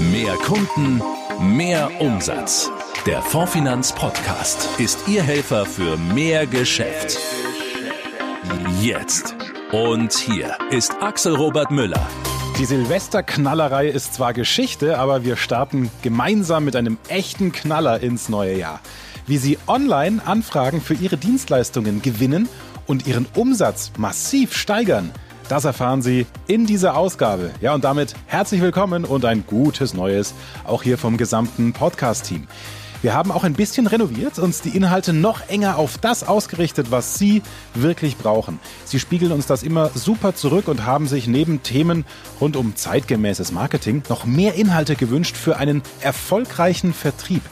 Mehr Kunden, mehr Umsatz. Der Fondfinanz Podcast ist Ihr Helfer für mehr Geschäft. Jetzt. Und hier ist Axel Robert Müller. Die Silvesterknallerei ist zwar Geschichte, aber wir starten gemeinsam mit einem echten Knaller ins neue Jahr. Wie Sie online Anfragen für Ihre Dienstleistungen gewinnen und Ihren Umsatz massiv steigern – das erfahren Sie in dieser Ausgabe. Ja, und damit herzlich willkommen und ein gutes Neues auch hier vom gesamten Podcast-Team. Wir haben auch ein bisschen renoviert, uns die Inhalte noch enger auf das ausgerichtet, was Sie wirklich brauchen. Sie spiegeln uns das immer super zurück und haben sich neben Themen rund um zeitgemäßes Marketing noch mehr Inhalte gewünscht für einen erfolgreichen Vertrieb.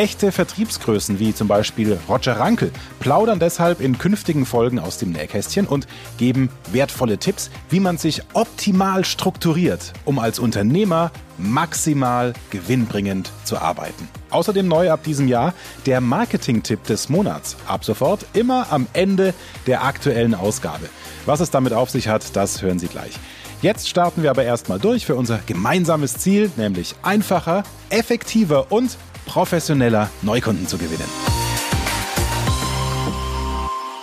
Echte Vertriebsgrößen wie zum Beispiel Roger Rankel plaudern deshalb in künftigen Folgen aus dem Nähkästchen und geben wertvolle Tipps, wie man sich optimal strukturiert, um als Unternehmer maximal gewinnbringend zu arbeiten. Außerdem neu ab diesem Jahr der Marketing-Tipp des Monats. Ab sofort immer am Ende der aktuellen Ausgabe. Was es damit auf sich hat, das hören Sie gleich. Jetzt starten wir aber erstmal durch für unser gemeinsames Ziel, nämlich einfacher, effektiver und professioneller Neukunden zu gewinnen.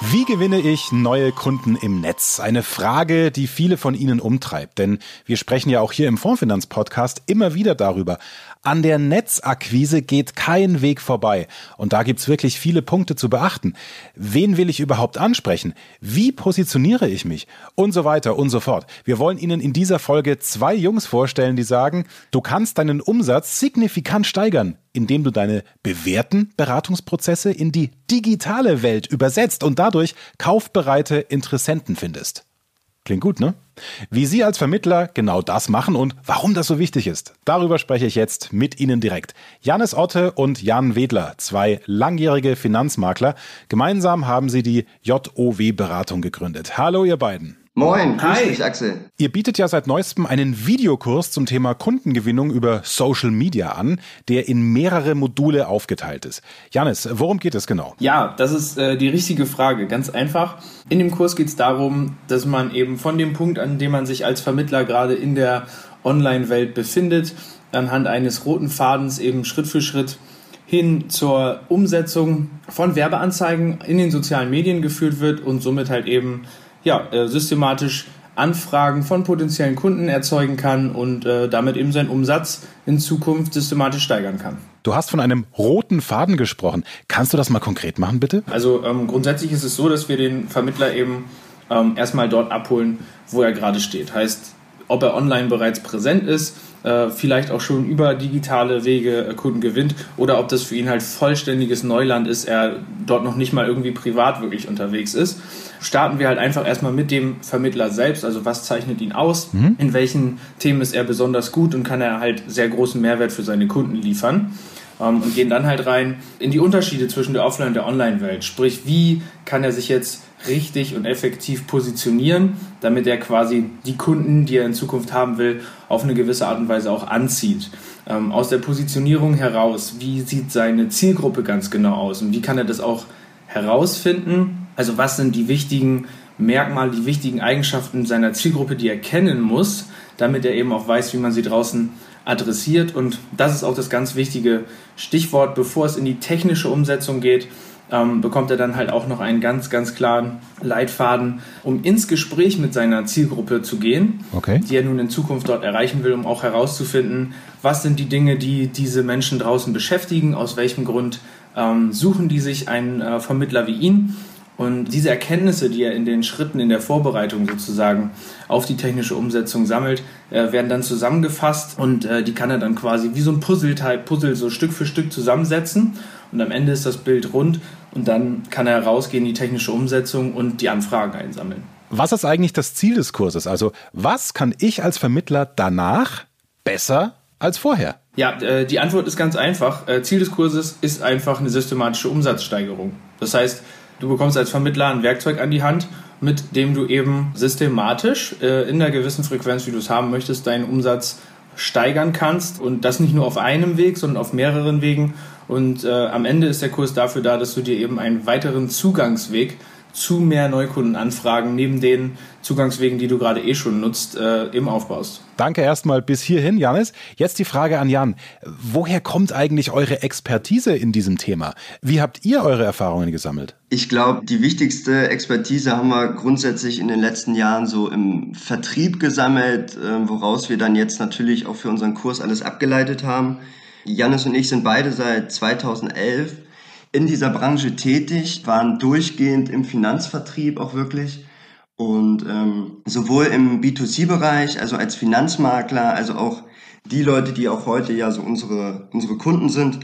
Wie gewinne ich neue Kunden im Netz? Eine Frage, die viele von Ihnen umtreibt, denn wir sprechen ja auch hier im Fondfinanz-Podcast immer wieder darüber. An der Netzakquise geht kein Weg vorbei. Und da gibt's wirklich viele Punkte zu beachten. Wen will ich überhaupt ansprechen? Wie positioniere ich mich? Und so weiter und so fort. Wir wollen Ihnen in dieser Folge zwei Jungs vorstellen, die sagen, du kannst deinen Umsatz signifikant steigern, indem du deine bewährten Beratungsprozesse in die digitale Welt übersetzt und dadurch kaufbereite Interessenten findest. Klingt gut, ne? Wie Sie als Vermittler genau das machen und warum das so wichtig ist, darüber spreche ich jetzt mit Ihnen direkt. Janis Otte und Jan Wedler, zwei langjährige Finanzmakler. Gemeinsam haben sie die JOW-Beratung gegründet. Hallo, ihr beiden. Moin, grüß Hi. dich, Axel. Ihr bietet ja seit neuestem einen Videokurs zum Thema Kundengewinnung über Social Media an, der in mehrere Module aufgeteilt ist. Janis, worum geht es genau? Ja, das ist äh, die richtige Frage. Ganz einfach. In dem Kurs geht es darum, dass man eben von dem Punkt, an dem man sich als Vermittler gerade in der Online-Welt befindet, anhand eines roten Fadens eben Schritt für Schritt hin zur Umsetzung von Werbeanzeigen in den sozialen Medien geführt wird und somit halt eben ja, äh, systematisch Anfragen von potenziellen Kunden erzeugen kann und äh, damit eben seinen Umsatz in Zukunft systematisch steigern kann. Du hast von einem roten Faden gesprochen. Kannst du das mal konkret machen, bitte? Also ähm, grundsätzlich ist es so, dass wir den Vermittler eben ähm, erstmal dort abholen, wo er gerade steht. Heißt, ob er online bereits präsent ist, äh, vielleicht auch schon über digitale Wege äh, Kunden gewinnt oder ob das für ihn halt vollständiges Neuland ist, er dort noch nicht mal irgendwie privat wirklich unterwegs ist. Starten wir halt einfach erstmal mit dem Vermittler selbst, also was zeichnet ihn aus, mhm. in welchen Themen ist er besonders gut und kann er halt sehr großen Mehrwert für seine Kunden liefern ähm, und gehen dann halt rein in die Unterschiede zwischen der Offline- und der Online-Welt. Sprich, wie kann er sich jetzt richtig und effektiv positionieren, damit er quasi die Kunden, die er in Zukunft haben will, auf eine gewisse Art und Weise auch anzieht. Ähm, aus der Positionierung heraus, wie sieht seine Zielgruppe ganz genau aus und wie kann er das auch herausfinden? Also was sind die wichtigen Merkmale, die wichtigen Eigenschaften seiner Zielgruppe, die er kennen muss, damit er eben auch weiß, wie man sie draußen adressiert. Und das ist auch das ganz wichtige Stichwort, bevor es in die technische Umsetzung geht ähm, bekommt er dann halt auch noch einen ganz, ganz klaren Leitfaden, um ins Gespräch mit seiner Zielgruppe zu gehen, okay. die er nun in Zukunft dort erreichen will, um auch herauszufinden, was sind die Dinge, die diese Menschen draußen beschäftigen, aus welchem Grund ähm, suchen die sich einen äh, Vermittler wie ihn. Und diese Erkenntnisse, die er in den Schritten in der Vorbereitung sozusagen auf die technische Umsetzung sammelt, äh, werden dann zusammengefasst und äh, die kann er dann quasi wie so ein Puzzleteil, Puzzle so Stück für Stück zusammensetzen und am Ende ist das Bild rund und dann kann er rausgehen in die technische Umsetzung und die Anfragen einsammeln. Was ist eigentlich das Ziel des Kurses? Also was kann ich als Vermittler danach besser als vorher? Ja, äh, die Antwort ist ganz einfach. Ziel des Kurses ist einfach eine systematische Umsatzsteigerung. Das heißt, du bekommst als Vermittler ein Werkzeug an die Hand, mit dem du eben systematisch äh, in einer gewissen Frequenz, wie du es haben möchtest, deinen Umsatz steigern kannst. Und das nicht nur auf einem Weg, sondern auf mehreren Wegen. Und äh, am Ende ist der Kurs dafür da, dass du dir eben einen weiteren Zugangsweg zu mehr Neukundenanfragen neben den Zugangswegen, die du gerade eh schon nutzt, äh, eben aufbaust. Danke erstmal bis hierhin, Janis. Jetzt die Frage an Jan. Woher kommt eigentlich eure Expertise in diesem Thema? Wie habt ihr eure Erfahrungen gesammelt? Ich glaube, die wichtigste Expertise haben wir grundsätzlich in den letzten Jahren so im Vertrieb gesammelt, äh, woraus wir dann jetzt natürlich auch für unseren Kurs alles abgeleitet haben. Janis und ich sind beide seit 2011 in dieser Branche tätig, waren durchgehend im Finanzvertrieb auch wirklich. Und ähm, sowohl im B2C-Bereich, also als Finanzmakler, also auch die Leute, die auch heute ja so unsere, unsere Kunden sind,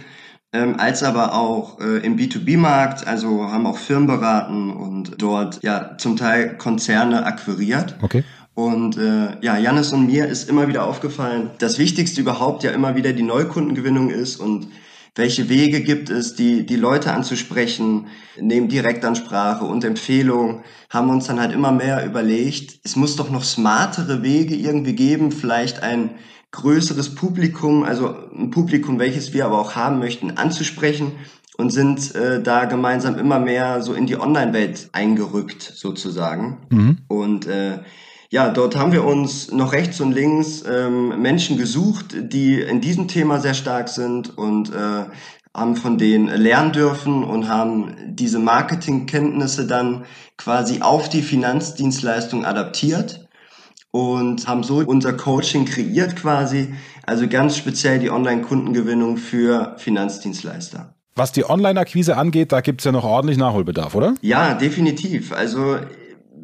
ähm, als aber auch äh, im B2B-Markt, also haben auch Firmen beraten und dort ja zum Teil Konzerne akquiriert. Okay. Und äh, ja, Janis und mir ist immer wieder aufgefallen, das Wichtigste überhaupt ja immer wieder die Neukundengewinnung ist und welche Wege gibt es, die, die Leute anzusprechen, neben Direktansprache und Empfehlung, haben uns dann halt immer mehr überlegt, es muss doch noch smartere Wege irgendwie geben, vielleicht ein größeres Publikum, also ein Publikum, welches wir aber auch haben möchten, anzusprechen und sind äh, da gemeinsam immer mehr so in die Online-Welt eingerückt sozusagen. Mhm. Und äh, ja, dort haben wir uns noch rechts und links ähm, Menschen gesucht, die in diesem Thema sehr stark sind und äh, haben von denen lernen dürfen und haben diese Marketingkenntnisse dann quasi auf die Finanzdienstleistung adaptiert und haben so unser Coaching kreiert quasi, also ganz speziell die Online-Kundengewinnung für Finanzdienstleister. Was die Online-Akquise angeht, da gibt's ja noch ordentlich Nachholbedarf, oder? Ja, definitiv. Also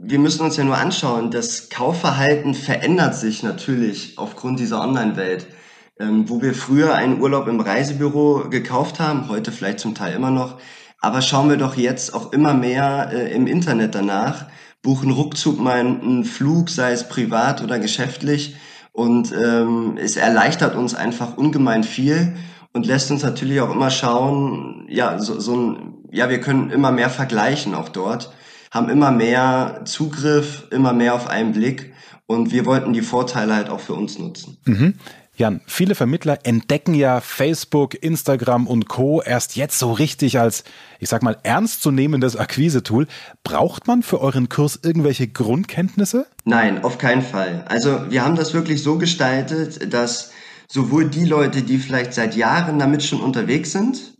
wir müssen uns ja nur anschauen, das Kaufverhalten verändert sich natürlich aufgrund dieser Online-Welt. Ähm, wo wir früher einen Urlaub im Reisebüro gekauft haben, heute vielleicht zum Teil immer noch, aber schauen wir doch jetzt auch immer mehr äh, im Internet danach, buchen ruckzuck mal einen Flug, sei es privat oder geschäftlich, und ähm, es erleichtert uns einfach ungemein viel und lässt uns natürlich auch immer schauen, ja, so, so ein, ja, wir können immer mehr vergleichen auch dort haben immer mehr Zugriff, immer mehr auf einen Blick und wir wollten die Vorteile halt auch für uns nutzen. Mhm. Jan, viele Vermittler entdecken ja Facebook, Instagram und Co. erst jetzt so richtig als, ich sag mal, ernstzunehmendes Akquise-Tool. Braucht man für euren Kurs irgendwelche Grundkenntnisse? Nein, auf keinen Fall. Also wir haben das wirklich so gestaltet, dass sowohl die Leute, die vielleicht seit Jahren damit schon unterwegs sind,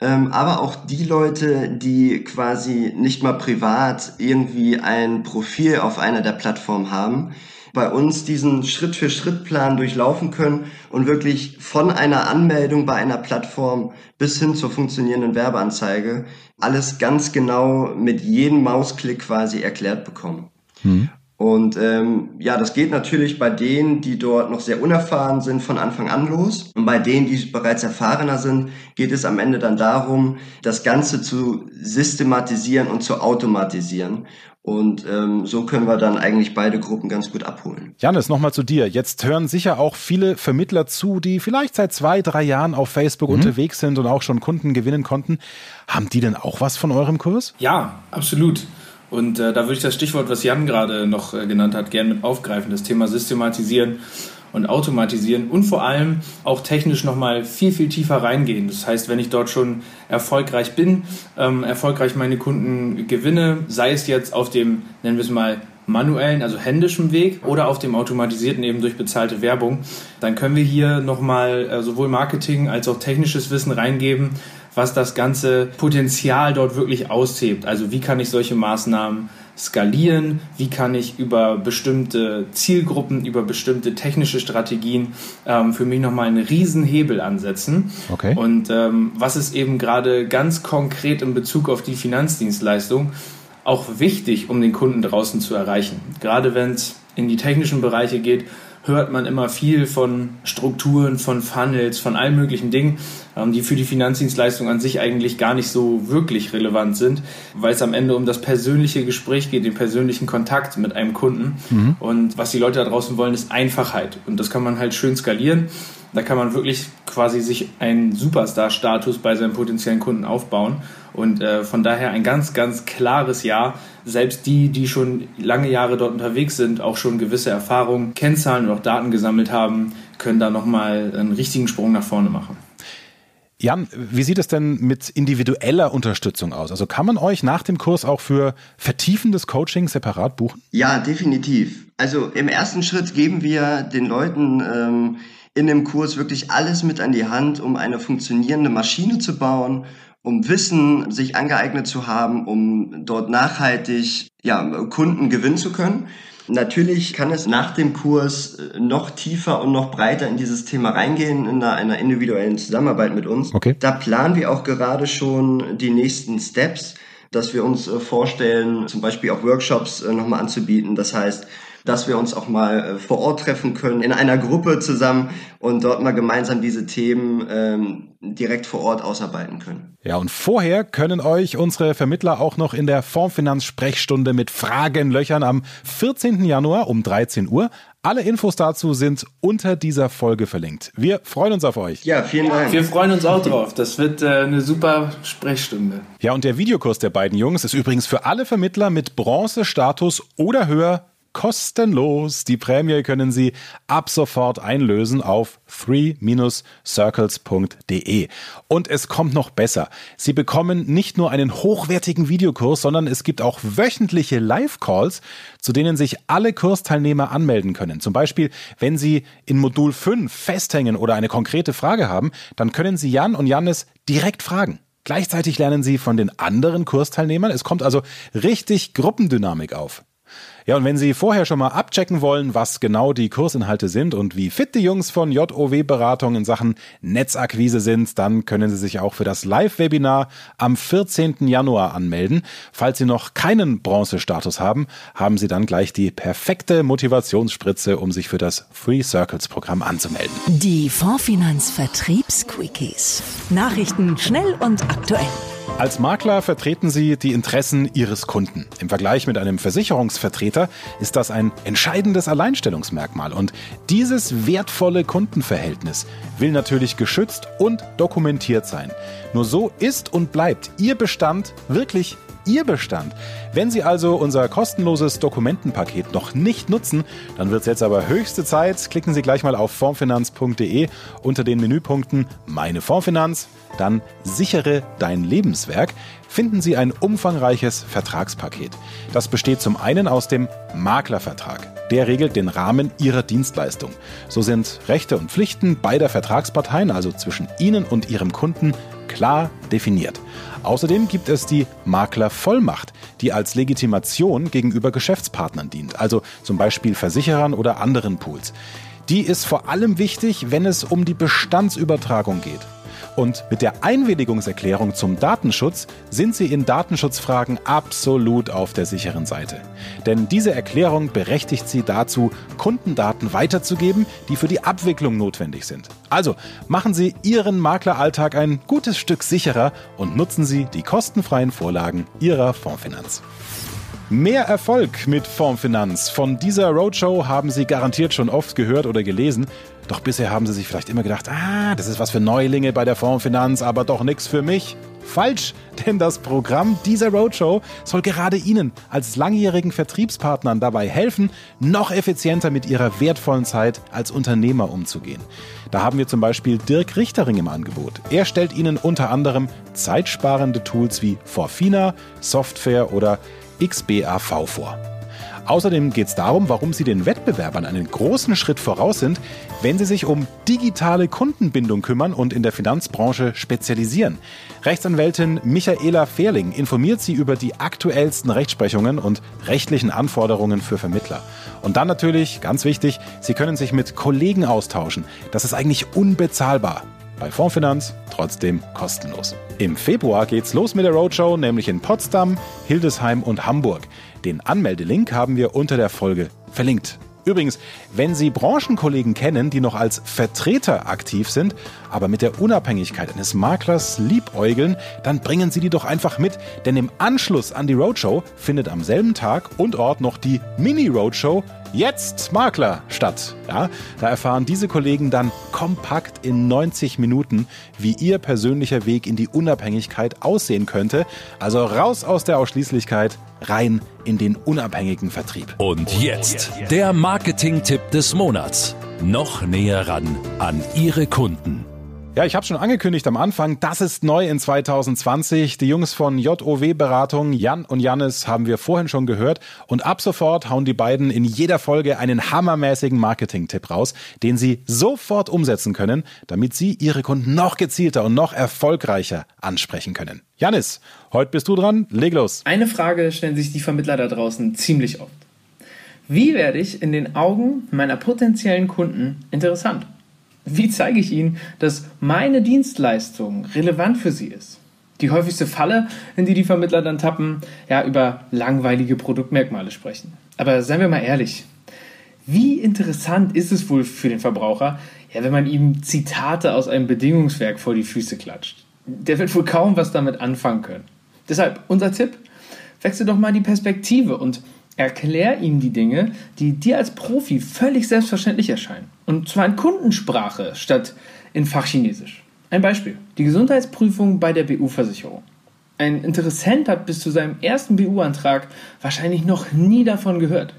ähm, aber auch die Leute, die quasi nicht mal privat irgendwie ein Profil auf einer der Plattformen haben, bei uns diesen Schritt-für-Schritt-Plan durchlaufen können und wirklich von einer Anmeldung bei einer Plattform bis hin zur funktionierenden Werbeanzeige alles ganz genau mit jedem Mausklick quasi erklärt bekommen. Hm. Und ähm, ja, das geht natürlich bei denen, die dort noch sehr unerfahren sind, von Anfang an los. Und bei denen, die bereits erfahrener sind, geht es am Ende dann darum, das Ganze zu systematisieren und zu automatisieren. Und ähm, so können wir dann eigentlich beide Gruppen ganz gut abholen. Janis, nochmal zu dir. Jetzt hören sicher auch viele Vermittler zu, die vielleicht seit zwei, drei Jahren auf Facebook mhm. unterwegs sind und auch schon Kunden gewinnen konnten. Haben die denn auch was von eurem Kurs? Ja, absolut. Und äh, da würde ich das Stichwort, was Jan gerade noch äh, genannt hat, gerne mit aufgreifen, das Thema Systematisieren und Automatisieren und vor allem auch technisch nochmal viel, viel tiefer reingehen. Das heißt, wenn ich dort schon erfolgreich bin, ähm, erfolgreich meine Kunden gewinne, sei es jetzt auf dem, nennen wir es mal, manuellen, also händischen Weg oder auf dem automatisierten eben durch bezahlte Werbung, dann können wir hier nochmal äh, sowohl Marketing als auch technisches Wissen reingeben, was das ganze Potenzial dort wirklich aushebt. Also wie kann ich solche Maßnahmen skalieren, wie kann ich über bestimmte Zielgruppen, über bestimmte technische Strategien ähm, für mich nochmal einen Riesenhebel ansetzen. Okay. Und ähm, was ist eben gerade ganz konkret in Bezug auf die Finanzdienstleistung auch wichtig, um den Kunden draußen zu erreichen. Gerade wenn es in die technischen Bereiche geht, hört man immer viel von Strukturen, von Funnels, von allen möglichen Dingen, die für die Finanzdienstleistung an sich eigentlich gar nicht so wirklich relevant sind, weil es am Ende um das persönliche Gespräch geht, den persönlichen Kontakt mit einem Kunden. Mhm. Und was die Leute da draußen wollen, ist Einfachheit. Und das kann man halt schön skalieren. Da kann man wirklich quasi sich einen Superstar-Status bei seinen potenziellen Kunden aufbauen. Und äh, von daher ein ganz, ganz klares Ja. Selbst die, die schon lange Jahre dort unterwegs sind, auch schon gewisse Erfahrungen, Kennzahlen und auch Daten gesammelt haben, können da nochmal einen richtigen Sprung nach vorne machen. Jan, wie sieht es denn mit individueller Unterstützung aus? Also kann man euch nach dem Kurs auch für vertiefendes Coaching separat buchen? Ja, definitiv. Also im ersten Schritt geben wir den Leuten ähm, in dem Kurs wirklich alles mit an die Hand, um eine funktionierende Maschine zu bauen, um Wissen sich angeeignet zu haben, um dort nachhaltig ja, Kunden gewinnen zu können. Natürlich kann es nach dem Kurs äh, noch tiefer und noch breiter in dieses Thema reingehen, in einer, einer individuellen Zusammenarbeit mit uns. Okay. Da planen wir auch gerade schon die nächsten Steps, dass wir uns äh, vorstellen, zum Beispiel auch Workshops äh, nochmal anzubieten. Das heißt, dass wir uns auch mal äh, vor Ort treffen können, in einer Gruppe zusammen und dort mal gemeinsam diese Themen ähm, direkt vor Ort ausarbeiten können. Ja, und vorher können euch unsere Vermittler auch noch in der Fondsfinanz-Sprechstunde mit Fragen löchern am 14. Januar um 13 Uhr. Alle Infos dazu sind unter dieser Folge verlinkt. Wir freuen uns auf euch. Ja, vielen Dank. Wir freuen uns auch drauf. Das wird äh, eine super Sprechstunde. Ja, und der Videokurs der beiden Jungs ist übrigens für alle Vermittler mit Bronzestatus oder höher kostenlos. Die Prämie können Sie ab sofort einlösen auf 3-circles.de. Und es kommt noch besser. Sie bekommen nicht nur einen hochwertigen Videokurs, sondern es gibt auch wöchentliche Live-Calls, zu denen sich alle Kursteilnehmer anmelden können. Zum Beispiel, wenn Sie in Modul 5 festhängen oder eine konkrete Frage haben, dann können Sie Jan und Jannis direkt fragen. Gleichzeitig lernen Sie von den anderen Kursteilnehmern. Es kommt also richtig Gruppendynamik auf. Ja, und wenn Sie vorher schon mal abchecken wollen, was genau die Kursinhalte sind und wie fit die Jungs von JOW-Beratung in Sachen Netzakquise sind, dann können Sie sich auch für das Live-Webinar am 14. Januar anmelden. Falls Sie noch keinen Bronzestatus haben, haben Sie dann gleich die perfekte Motivationsspritze, um sich für das Free Circles Programm anzumelden. Die Fondsfinanz Vertriebs-Quickies. Nachrichten schnell und aktuell. Als Makler vertreten Sie die Interessen Ihres Kunden. Im Vergleich mit einem Versicherungsvertreter ist das ein entscheidendes Alleinstellungsmerkmal. Und dieses wertvolle Kundenverhältnis will natürlich geschützt und dokumentiert sein. Nur so ist und bleibt Ihr Bestand wirklich Ihr Bestand. Wenn Sie also unser kostenloses Dokumentenpaket noch nicht nutzen, dann wird es jetzt aber höchste Zeit. Klicken Sie gleich mal auf formfinanz.de unter den Menüpunkten Meine Formfinanz, dann Sichere dein Lebenswerk, finden Sie ein umfangreiches Vertragspaket. Das besteht zum einen aus dem Maklervertrag. Der regelt den Rahmen Ihrer Dienstleistung. So sind Rechte und Pflichten beider Vertragsparteien, also zwischen Ihnen und Ihrem Kunden, klar definiert. Außerdem gibt es die Maklervollmacht, die als Legitimation gegenüber Geschäftspartnern dient, also zum Beispiel Versicherern oder anderen Pools. Die ist vor allem wichtig, wenn es um die Bestandsübertragung geht. Und mit der Einwilligungserklärung zum Datenschutz sind Sie in Datenschutzfragen absolut auf der sicheren Seite. Denn diese Erklärung berechtigt Sie dazu, Kundendaten weiterzugeben, die für die Abwicklung notwendig sind. Also machen Sie Ihren Makleralltag ein gutes Stück sicherer und nutzen Sie die kostenfreien Vorlagen Ihrer Fondsfinanz. Mehr Erfolg mit Fondsfinanz. Von dieser Roadshow haben Sie garantiert schon oft gehört oder gelesen. Doch bisher haben Sie sich vielleicht immer gedacht, ah, das ist was für Neulinge bei der Fondsfinanz, aber doch nichts für mich. Falsch, denn das Programm dieser Roadshow soll gerade Ihnen als langjährigen Vertriebspartnern dabei helfen, noch effizienter mit Ihrer wertvollen Zeit als Unternehmer umzugehen. Da haben wir zum Beispiel Dirk Richtering im Angebot. Er stellt Ihnen unter anderem zeitsparende Tools wie Forfina, Software oder XBAV vor. Außerdem geht es darum, warum Sie den Wettbewerbern einen großen Schritt voraus sind, wenn Sie sich um digitale Kundenbindung kümmern und in der Finanzbranche spezialisieren. Rechtsanwältin Michaela Fehrling informiert Sie über die aktuellsten Rechtsprechungen und rechtlichen Anforderungen für Vermittler. Und dann natürlich, ganz wichtig, Sie können sich mit Kollegen austauschen. Das ist eigentlich unbezahlbar. Bei Fondsfinanz trotzdem kostenlos. Im Februar geht's los mit der Roadshow, nämlich in Potsdam, Hildesheim und Hamburg. Den Anmeldelink haben wir unter der Folge verlinkt. Übrigens, wenn Sie Branchenkollegen kennen, die noch als Vertreter aktiv sind, aber mit der Unabhängigkeit eines Maklers liebäugeln, dann bringen Sie die doch einfach mit, denn im Anschluss an die Roadshow findet am selben Tag und Ort noch die Mini-Roadshow Jetzt Makler statt. Ja, da erfahren diese Kollegen dann kompakt in 90 Minuten, wie ihr persönlicher Weg in die Unabhängigkeit aussehen könnte. Also raus aus der Ausschließlichkeit, rein in den unabhängigen Vertrieb. Und jetzt der Marketing-Tipp des Monats. Noch näher ran an Ihre Kunden. Ja, ich habe schon angekündigt am Anfang, das ist neu in 2020. Die Jungs von JOW Beratung, Jan und Jannis, haben wir vorhin schon gehört. Und ab sofort hauen die beiden in jeder Folge einen hammermäßigen Marketing-Tipp raus, den sie sofort umsetzen können, damit sie ihre Kunden noch gezielter und noch erfolgreicher ansprechen können. Jannis, heute bist du dran. Leg los. Eine Frage stellen sich die Vermittler da draußen ziemlich oft. Wie werde ich in den Augen meiner potenziellen Kunden interessant? Wie zeige ich ihnen, dass meine Dienstleistung relevant für sie ist? Die häufigste Falle, in die die Vermittler dann tappen, ja, über langweilige Produktmerkmale sprechen. Aber seien wir mal ehrlich, wie interessant ist es wohl für den Verbraucher, ja, wenn man ihm Zitate aus einem Bedingungswerk vor die Füße klatscht? Der wird wohl kaum was damit anfangen können. Deshalb unser Tipp, wechsel doch mal die Perspektive und Erklär ihm die Dinge, die dir als Profi völlig selbstverständlich erscheinen. Und zwar in Kundensprache statt in Fachchinesisch. Ein Beispiel. Die Gesundheitsprüfung bei der BU-Versicherung. Ein Interessent hat bis zu seinem ersten BU-Antrag wahrscheinlich noch nie davon gehört.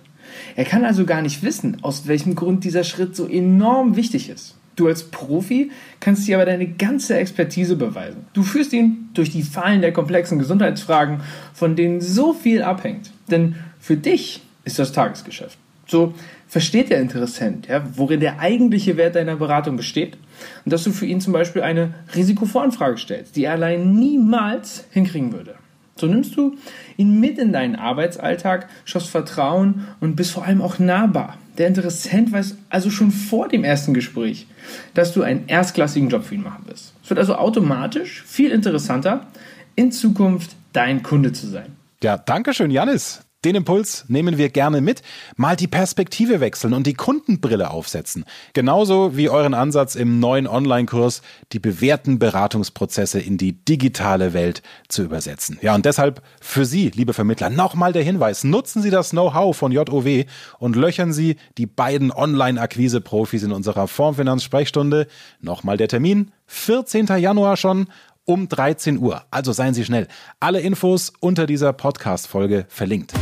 Er kann also gar nicht wissen, aus welchem Grund dieser Schritt so enorm wichtig ist. Du als Profi kannst dir aber deine ganze Expertise beweisen. Du führst ihn durch die Fallen der komplexen Gesundheitsfragen, von denen so viel abhängt. Denn für dich ist das Tagesgeschäft. So versteht der Interessent, ja, worin der eigentliche Wert deiner Beratung besteht und dass du für ihn zum Beispiel eine Risikovoranfrage stellst, die er allein niemals hinkriegen würde. So nimmst du ihn mit in deinen Arbeitsalltag, schaffst Vertrauen und bist vor allem auch nahbar. Der Interessent weiß also schon vor dem ersten Gespräch, dass du einen erstklassigen Job für ihn machen wirst. Es wird also automatisch viel interessanter, in Zukunft dein Kunde zu sein. Ja, danke schön, Janis. Den Impuls nehmen wir gerne mit. Mal die Perspektive wechseln und die Kundenbrille aufsetzen. Genauso wie euren Ansatz im neuen Online-Kurs, die bewährten Beratungsprozesse in die digitale Welt zu übersetzen. Ja, und deshalb für Sie, liebe Vermittler, nochmal der Hinweis. Nutzen Sie das Know-how von JOW und löchern Sie die beiden Online-Akquise-Profis in unserer Formfinanz-Sprechstunde. Nochmal der Termin. 14. Januar schon um 13 Uhr. Also seien Sie schnell. Alle Infos unter dieser Podcast-Folge verlinkt.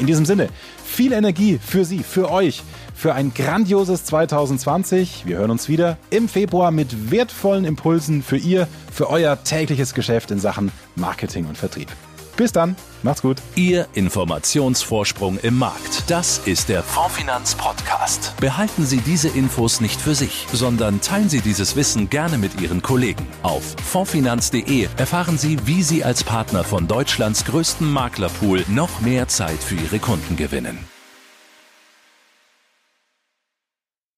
In diesem Sinne, viel Energie für Sie, für euch, für ein grandioses 2020. Wir hören uns wieder im Februar mit wertvollen Impulsen für Ihr, für euer tägliches Geschäft in Sachen Marketing und Vertrieb. Bis dann, macht's gut. Ihr Informationsvorsprung im Markt. Das ist der Fondfinanz Podcast. Behalten Sie diese Infos nicht für sich, sondern teilen Sie dieses Wissen gerne mit Ihren Kollegen. Auf fondfinanz.de erfahren Sie, wie Sie als Partner von Deutschlands größtem Maklerpool noch mehr Zeit für Ihre Kunden gewinnen.